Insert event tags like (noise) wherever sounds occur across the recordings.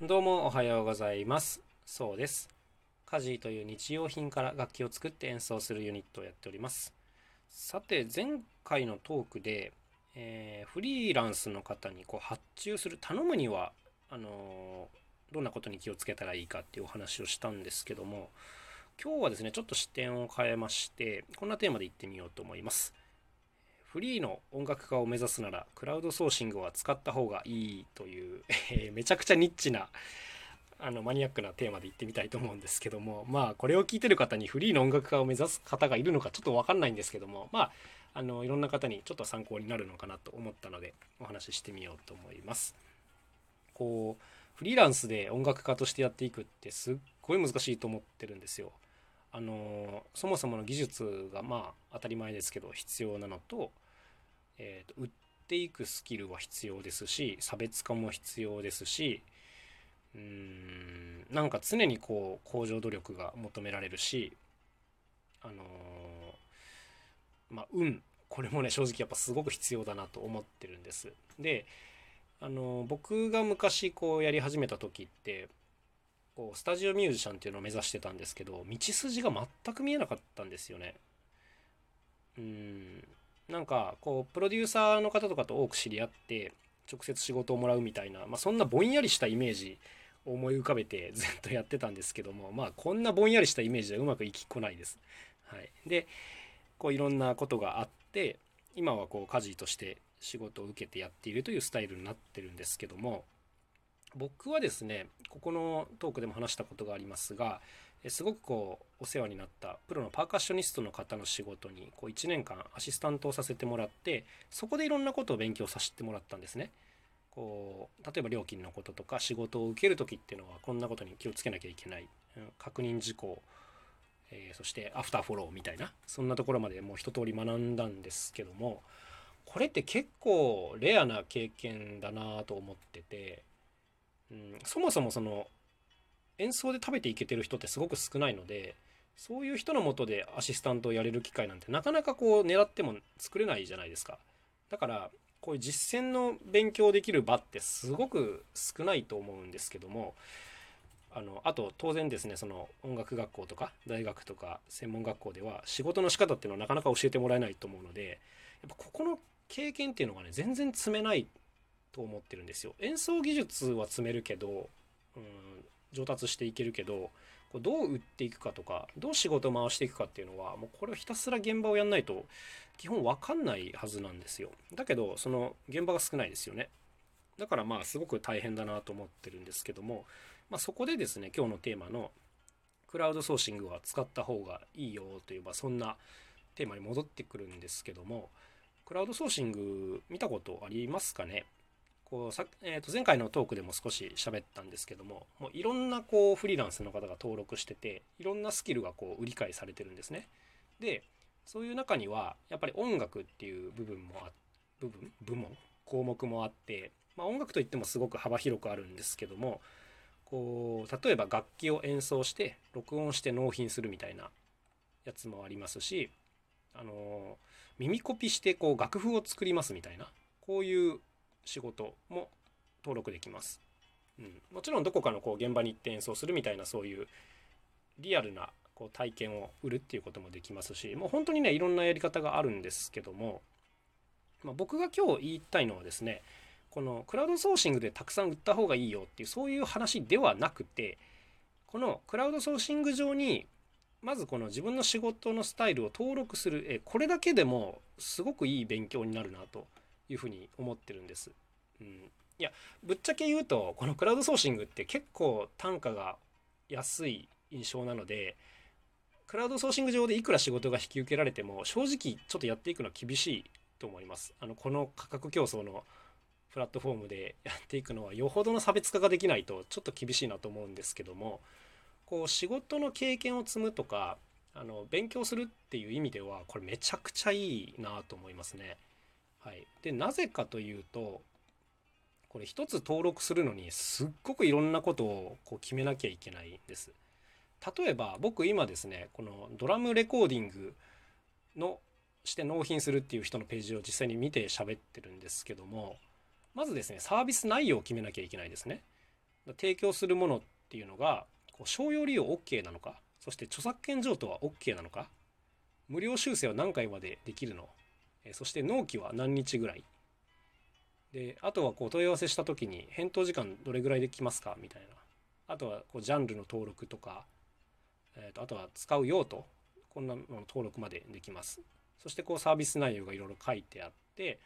どうもおはようございます。そうです。カジーという日用品から楽器を作って演奏するユニットをやっております。さて、前回のトークで、えーフリーランスの方にこう発注する、頼むには、あのーどんなことに気をつけたらいいかっていうお話をしたんですけども、今日はですね、ちょっと視点を変えまして、こんなテーマでいってみようと思います。フリーの音楽家を目指すならクラウドソーシングは使った方がいいという、(laughs) えーめちゃくちゃニッチなあのマニアックなテーマで言ってみたいと思うんですけどもまあこれを聞いてる方にフリーの音楽家を目指す方がいるのかちょっと分かんないんですけどもまああのいろんな方にちょっと参考になるのかなと思ったのでお話ししてみようと思います。こうフリーランスで音楽家としてやっていくってすっごい難しいと思ってるんですよ。あのそもそもの技術がまあ当たり前ですけど必要なのと,、えーと売っていくスキルは必要ですし差別化も必要ですしうーんなんか常にこう向上努力が求められるしあのまあ運これもね正直やっぱすごく必要だなと思ってるんです。であの僕が昔こうやり始めた時ってこうスタジオミュージシャンっていうのを目指してたんですけど道筋が全く見えなかったんですよね。うんなんかこうプロデューサーの方とかと多く知り合って直接仕事をもらうみたいな、まあ、そんなぼんやりしたイメージを思い浮かべて (laughs) ずっとやってたんですけどもまあこんなぼんやりしたイメージはうまくいきこないです。はい、でこういろんなことがあって今はこう家事として仕事を受けてやっているというスタイルになってるんですけども僕はですねここのトークでも話したことがありますがすごくこうお世話になったプロのパーカッショニストの方の仕事にこう1年間アシスタントをさせてもらってそこでいろんなことを勉強させてもらったんですね。こう例えば料金のこととか仕事を受ける時っていうのはこんなことに気をつけなきゃいけない、うん確認事項、えーそしてアフターフォローみたいなそんなところまでもう一通り学んだんですけどもこれって結構レアな経験だなと思ってて、うん、そもそもその演奏で食べていけてる人ってすごく少ないのでそういう人のもとでアシスタントをやれる機会なんてなかなかこう狙っても作れないじゃないですか。だからこういう実践の勉強できる場ってすごく少ないと思うんですけどもあのあと当然ですねその音楽学校とか大学とか専門学校では仕事の仕方っていうのはなかなか教えてもらえないと思うのでやっぱここの経験っていうのがね全然積めないと思ってるんですよ。演奏技術は積めるけど、うん、上達していけるけどこうどう売っていくかとかどう仕事を回していくかっていうのはもうこれをひたすら現場をやんないと基本わかんないはずなんですよ。だけどその現場が少ないですよね。だからまあすごく大変だなと思ってるんですけども、まあ、そこでですね今日のテーマのクラウドソーシングは使った方がいいよという、まあ、そんなテーマに戻ってくるんですけどもクラウドソーシング見たことありますかね？こうさ、えー、と前回のトークでも少し喋ったんですけどももういろんなこうフリーランスの方が登録してていろんなスキルがこう売り買いされてるんですね。でそういう中にはやっぱり音楽っていう部分もあ部分？部門？項目もあって、まあ、音楽といってもすごく幅広くあるんですけどもこう例えば楽器を演奏して録音して納品するみたいなやつもありますしあの耳コピしてこう楽譜を作りますみたいなこういう仕事も登録できます。うん、もちろんどこかのこう現場に行って演奏するみたいなそういうリアルなこう体験を売るっていうこともできますしもう本当にねいろんなやり方があるんですけども、まあ、僕が今日言いたいのはですねこのクラウドソーシングでたくさん売った方がいいよっていうそういう話ではなくてこのクラウドソーシング上にまずこの自分の仕事のスタイルを登録するこれだけでもすごくいい勉強になるなというふうに思ってるんです。うん、いやぶっちゃけ言うとこのクラウドソーシングって結構単価が安い印象なのでクラウドソーシング上でいくら仕事が引き受けられても正直ちょっとやっていくのは厳しいと思います。あのこの価格競争のプラットフォームでやっていくのはよほどの差別化ができないとちょっと厳しいなと思うんですけどもこう仕事の経験を積むとかあの勉強するっていう意味ではこれめちゃくちゃいいなと思いますね。はい、でなぜかというとこれ一つ登録するのにすっごくいろんなことをこう決めなきゃいけないんです。例えば僕今ですねこのドラムレコーディングのして納品するっていう人のページを実際に見て喋ってるんですけどもまずですねサービス内容を決めなきゃいけないですね。提供するものっていうのがこう商用利用 OK なのかそして著作権譲渡は OK なのか無料修正は何回までできるのそして納期は何日ぐらい？であとはこう問い合わせした時に返答時間どれぐらいできますか？みたいな。あとはこうジャンルの登録とか、えー、とあとは使う用途こんなの登録までできます。そしてこうサービス内容がいろいろ書いてあって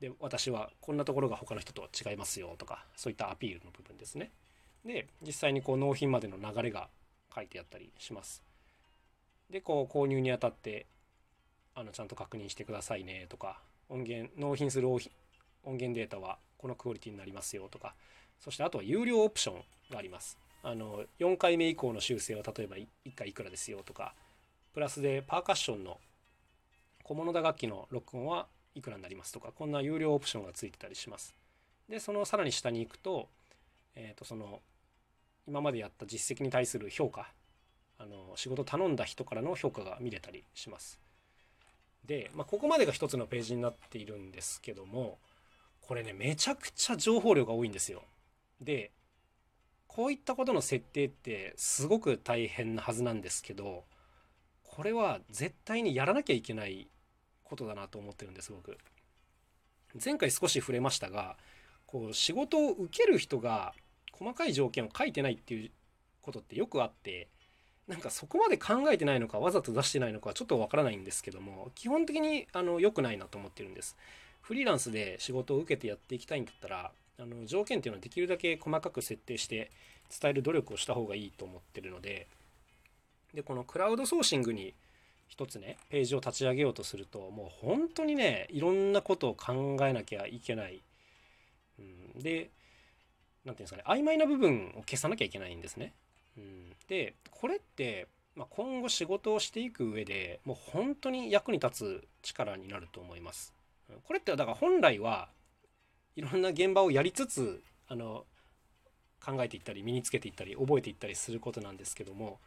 で私はこんなところが他の人と違いますよとかそういったアピールの部分ですね。で実際にこう納品までの流れが書いてあったりします。でこう購入にあたってあのちゃんと確認してくださいねとか音源納品する音源データはこのクオリティになりますよとか。そしてあとは有料オプションがあります。あの4回目以降の修正は例えば1回いくらですよとか。プラスでパーカッションの小物打楽器の録音はいくらになりますとか。こんな有料オプションがついてたりします。でそのさらに下に行くと,、えー、とその今までやった実績に対する評価。あの仕事頼んだ人からの評価が見れたりします。で、まあ、ここまでが一つのページになっているんですけどもこれねめちゃくちゃ情報量が多いんですよ。でこういったことの設定ってすごく大変なはずなんですけどこれは絶対にやらなきゃいけないことだなと思ってるんです僕。前回少し触れましたがこう仕事を受ける人が細かい条件を書いてないっていうことってよくあってなんかそこまで考えてないのかわざと出してないのかちょっとわからないんですけども基本的にあの良くないなと思ってるんです。フリーランスで仕事を受けてやっていきたいんだったらあの条件っていうのはできるだけ細かく設定して伝える努力をした方がいいと思ってるのででこのクラウドソーシングに一つねページを立ち上げようとするともう本当にねいろんなことを考えなきゃいけない、うん、で何て言うんですかね曖昧な部分を消さなきゃいけないんですね、でこれって、まあ、今後仕事をしていく上でもう本当に役に立つ力になると思いますこれってだから本来はいろんな現場をやりつつあの考えていったり身につけていったり覚えていったりすることなんですけども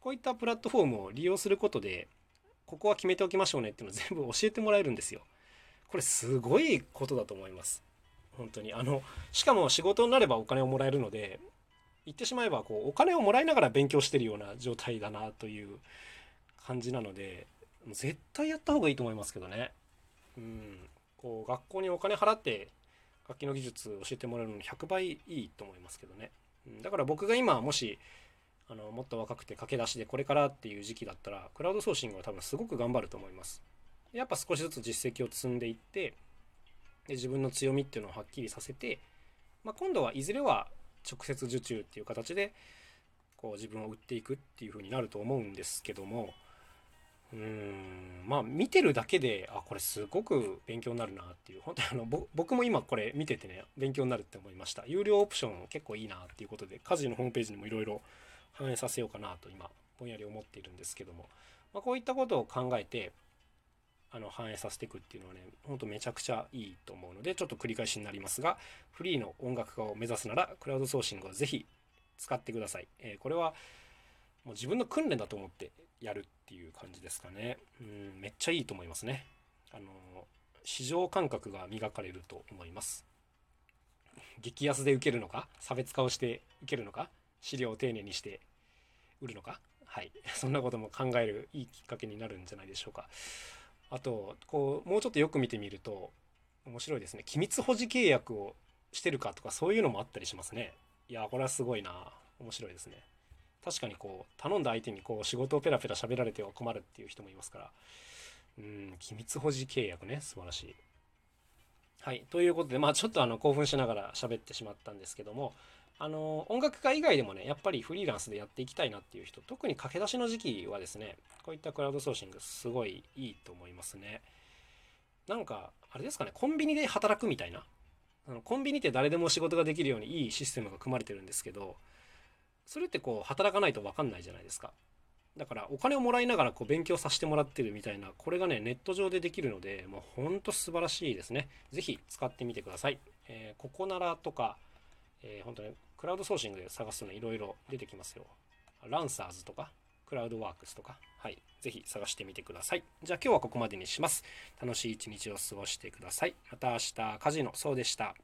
こういったプラットフォームを利用することでここは決めておきましょうねっていうのを全部教えてもらえるんですよ。これすごいことだと思います。本当にあのしかも仕事になればお金をもらえるので言ってしまえばこうお金をもらいながら勉強してるような状態だなという感じなので絶対やった方がいいと思いますけどね。うん、こう学校にお金払って楽器の技術教えてもらえるのに100倍いいと思いますけどね。だから僕が今もしあのもっと若くて駆け出しでこれからっていう時期だったらクラウドソーシングは多分すごく頑張ると思いますやっぱ少しずつ実績を積んでいってで自分の強みっていうのをはっきりさせて、まあ、今度はいずれは直接受注っていう形でこう自分を売っていくっていう風になると思うんですけどもうーんまあ見てるだけであこれすごく勉強になるなっていう。本当にあの僕も今これ見ててね勉強になるって思いました。有料オプション結構いいなっていうことで家事のホームページにもいろいろ反映させようかなと今ぼんやり思っているんですけども、まあ、こういったことを考えてあの反映させていくっていうのはねほんとめちゃくちゃいいと思うのでちょっと繰り返しになりますがフリーの音楽家を目指すならクラウドソーシングは是非使ってください、えー、これはもう自分の訓練だと思ってやるっていう感じですかね。うんめっちゃいいと思いますね。あの市場感覚が磨かれると思います。激安で受けるのか差別化をして受けるのか資料を丁寧にして売るのか。はい。(laughs) そんなことも考えるいいきっかけになるんじゃないでしょうか。あとこうもうちょっとよく見てみると面白いですね。機密保持契約をしてるかとかそういうのもあったりしますね。いやこれはすごいな。面白いですね。確かにこう頼んだ相手にこう仕事をペラペラ喋られては困るっていう人もいますから。うん機密保持契約ね。素晴らしい。はい。ということでまあちょっとあの興奮しながら喋ってしまったんですけども。あの音楽家以外でもねやっぱりフリーランスでやっていきたいなっていう人特に駆け出しの時期はですねこういったクラウドソーシングすごいいいと思いますね。なんかあれですかねコンビニで働くみたいなあのコンビニって誰でも仕事ができるようにいいシステムが組まれてるんですけどそれってこう働かないと分かんないじゃないですか。だからお金をもらいながらこう勉強させてもらってるみたいなこれがねネット上でできるのでもうほんと素晴らしいですね。是非使ってみてください、えー、ここならとかえー、本当にクラウドソーシングで探すのいろいろ出てきますよ。ランサーズとか、クラウドワークスとか、はい、ぜひ探してみてください。じゃあ今日はここまでにします。楽しい一日を過ごしてください。また明日、カジノ、そうでした。